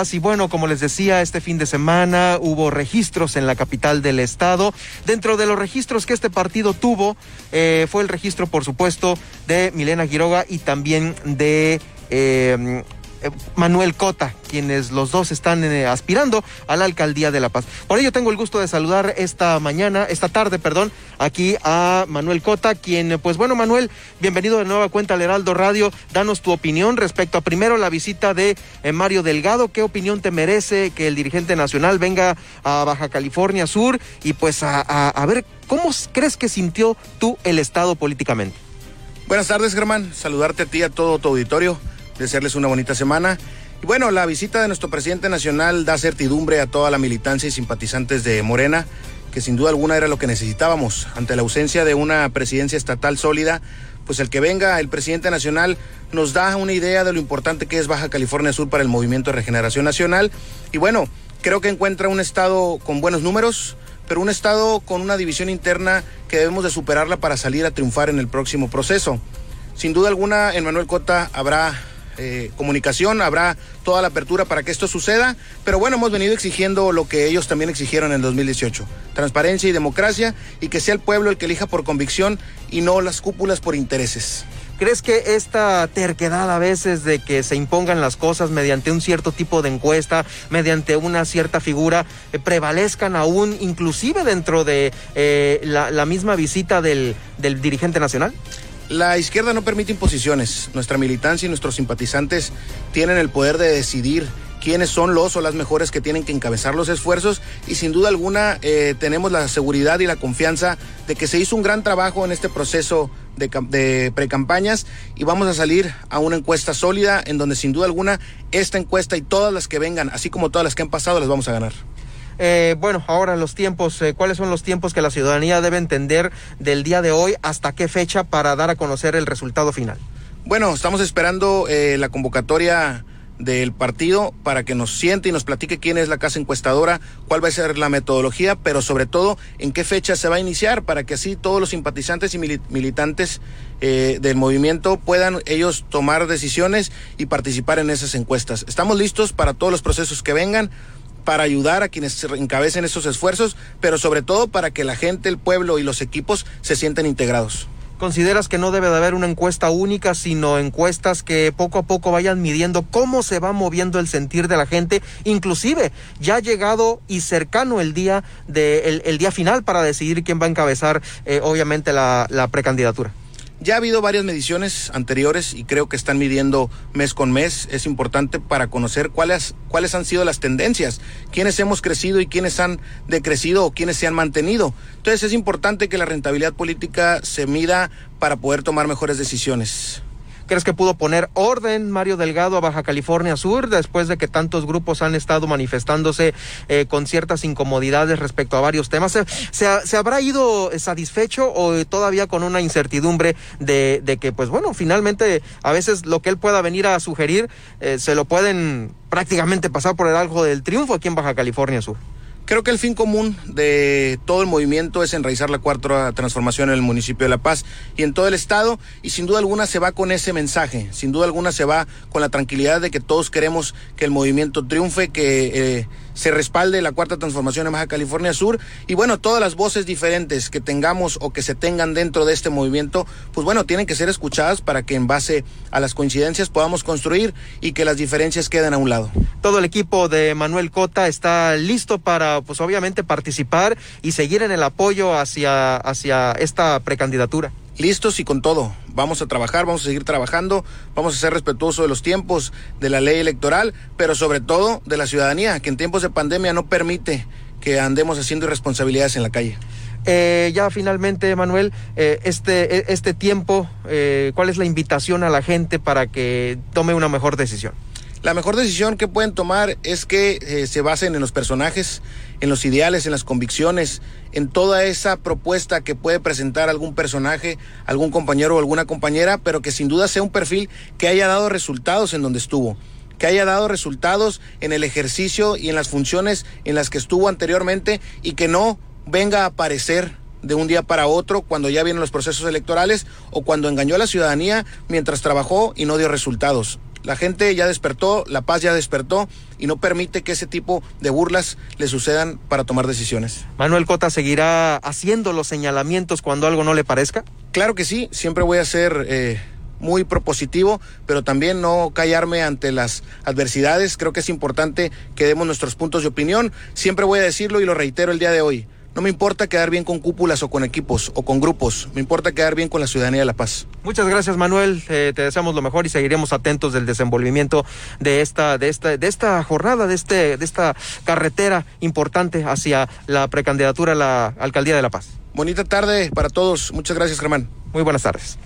Así bueno, como les decía, este fin de semana hubo registros en la capital del estado. Dentro de los registros que este partido tuvo, eh, fue el registro, por supuesto, de Milena Quiroga y también de eh, Manuel Cota, quienes los dos están eh, aspirando a la alcaldía de La Paz. Por ello tengo el gusto de saludar esta mañana, esta tarde, perdón, aquí a Manuel Cota, quien, pues bueno, Manuel, bienvenido de nueva cuenta al Heraldo Radio. Danos tu opinión respecto a primero la visita de eh, Mario Delgado. ¿Qué opinión te merece que el dirigente nacional venga a Baja California Sur y pues a, a ver cómo crees que sintió tú el Estado políticamente? Buenas tardes, Germán. Saludarte a ti, a todo tu auditorio desearles una bonita semana. Y bueno, la visita de nuestro presidente nacional da certidumbre a toda la militancia y simpatizantes de Morena, que sin duda alguna era lo que necesitábamos. Ante la ausencia de una presidencia estatal sólida, pues el que venga el presidente nacional nos da una idea de lo importante que es Baja California Sur para el movimiento de regeneración nacional. Y bueno, creo que encuentra un estado con buenos números, pero un estado con una división interna que debemos de superarla para salir a triunfar en el próximo proceso. Sin duda alguna, en Manuel Cota habrá eh, comunicación, habrá toda la apertura para que esto suceda, pero bueno, hemos venido exigiendo lo que ellos también exigieron en 2018, transparencia y democracia y que sea el pueblo el que elija por convicción y no las cúpulas por intereses. ¿Crees que esta terquedad a veces de que se impongan las cosas mediante un cierto tipo de encuesta, mediante una cierta figura, eh, prevalezcan aún inclusive dentro de eh, la, misma visita del, del dirigente nacional? La izquierda no permite imposiciones. Nuestra militancia y nuestros simpatizantes tienen el poder de decidir quiénes son los o las mejores que tienen que encabezar los esfuerzos y sin duda alguna eh, tenemos la seguridad y la confianza de que se hizo un gran trabajo en este proceso de, de precampañas y vamos a salir a una encuesta sólida en donde sin duda alguna esta encuesta y todas las que vengan, así como todas las que han pasado, las vamos a ganar. Eh, bueno, ahora los tiempos, eh, ¿cuáles son los tiempos que la ciudadanía debe entender del día de hoy hasta qué fecha para dar a conocer el resultado final? Bueno, estamos esperando eh, la convocatoria del partido para que nos siente y nos platique quién es la casa encuestadora, cuál va a ser la metodología, pero sobre todo en qué fecha se va a iniciar para que así todos los simpatizantes y militantes del movimiento puedan ellos tomar decisiones y participar en esas encuestas. Estamos listos para todos los procesos que vengan para ayudar a quienes encabecen esos esfuerzos, pero sobre todo para que la gente, el pueblo y los equipos se sientan integrados. ¿Consideras que no debe de haber una encuesta única, sino encuestas que poco a poco vayan midiendo cómo se va moviendo el sentir de la gente? Inclusive, ya ha llegado y cercano el día, de, el, día final para decidir quién va a encabezar, eh, obviamente, la precandidatura. Ya ha habido varias mediciones anteriores y creo que están midiendo mes con mes. Es importante para conocer cuáles, cuáles han sido las tendencias, quiénes hemos crecido y quiénes han decrecido o quiénes se han mantenido. Entonces es importante que la rentabilidad política se mida para poder tomar mejores decisiones. ¿Crees que pudo poner orden Mario Delgado a Baja California Sur después de que tantos grupos han estado manifestándose eh, con ciertas incomodidades respecto a varios temas? ¿Se, habrá ido satisfecho o todavía con una incertidumbre de, que, pues bueno, finalmente a veces lo que él pueda venir a sugerir eh, se lo pueden prácticamente pasar por el algo del triunfo aquí en Baja California Sur? Creo que el fin común de todo el movimiento es enraizar la cuarta transformación en el municipio de La Paz y en todo el estado y sin duda alguna se va con ese mensaje, sin duda alguna se va con la tranquilidad de que todos queremos que el movimiento triunfe, que... Eh, se respalde la cuarta transformación en Baja California Sur y bueno, todas las voces diferentes que tengamos o que se tengan dentro de este movimiento, pues bueno, tienen que ser escuchadas para que en base a las coincidencias podamos construir y que las diferencias queden a un lado. Todo el equipo de Manuel Cota está listo para pues obviamente participar y seguir en el apoyo hacia hacia esta precandidatura listos y con todo. Vamos a trabajar, vamos a seguir trabajando, vamos a ser respetuosos de los tiempos, de la ley electoral, pero sobre todo de la ciudadanía, que en tiempos de pandemia no permite que andemos haciendo irresponsabilidades en la calle. Eh, ya finalmente, Manuel, eh, este, e, este tiempo, eh, ¿cuál es la invitación a la gente para que tome una mejor decisión? La mejor decisión que pueden tomar es que se basen en los personajes, en los ideales, en las convicciones, en toda esa propuesta que puede presentar algún personaje, algún compañero o alguna compañera, pero que sin duda sea un perfil que haya dado resultados en donde estuvo que haya dado resultados en el ejercicio y en las funciones en las que estuvo anteriormente y que no venga a aparecer de un día para otro cuando ya vienen los procesos electorales o cuando engañó a la ciudadanía mientras trabajó y no dio resultados La gente ya despertó, la paz ya despertó y no permite que ese tipo de burlas le sucedan para tomar decisiones. Manuel Cota seguirá haciendo los señalamientos cuando algo no le parezca. Claro que sí, siempre voy a ser eh, muy propositivo, pero también no callarme ante las adversidades. Creo que es importante que demos nuestros puntos de opinión. Siempre voy a decirlo y lo reitero el día de hoy. No me importa quedar bien con cúpulas o con equipos o con grupos, me importa quedar bien con la ciudadanía de La Paz. Muchas gracias Manuel, eh, te deseamos lo mejor y seguiremos atentos del desenvolvimiento de esta, de esta, de esta jornada, de este, de esta carretera importante hacia la precandidatura a la alcaldía de La Paz. Bonita tarde para todos, muchas gracias Germán. Muy buenas tardes.